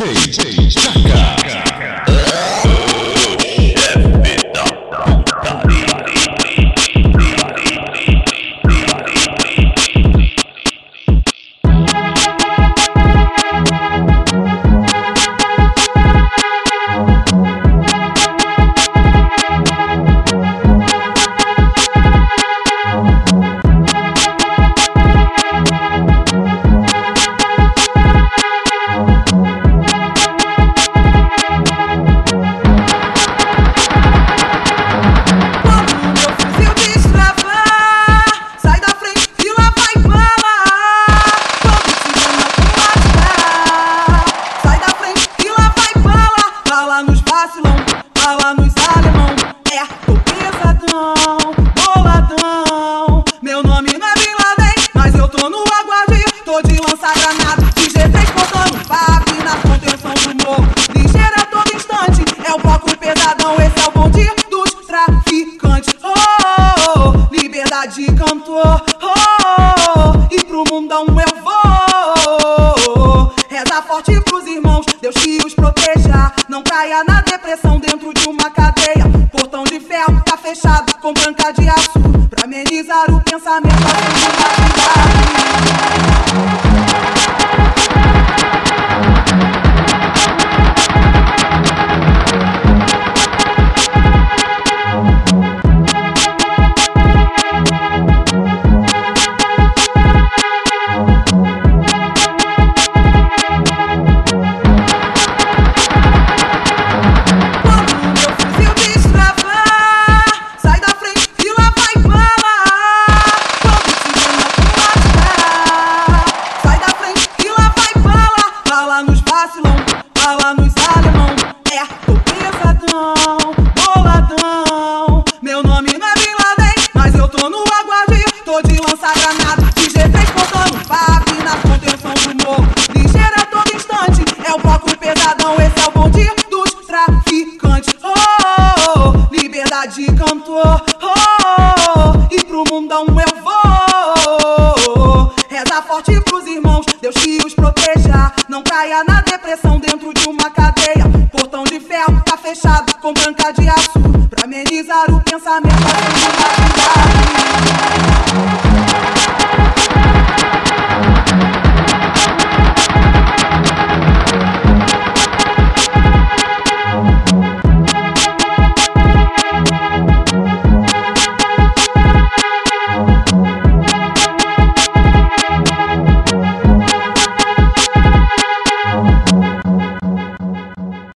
DJ Chaka. boladão, boladão. Meu nome não é Bin Laden, mas eu tô no aguarde. Tô de lança-granada, de G3 cortando papo na contenção do morro. Ligeira todo instante, é o bloco pesadão. Esse é o bom dia dos traficantes. Oh, oh, oh, oh liberdade cantor. Oh, oh, oh, oh, e pro mundão eu vou. Reza forte fechado com branca de aço. de açúcar, Pra amenizar o pensamento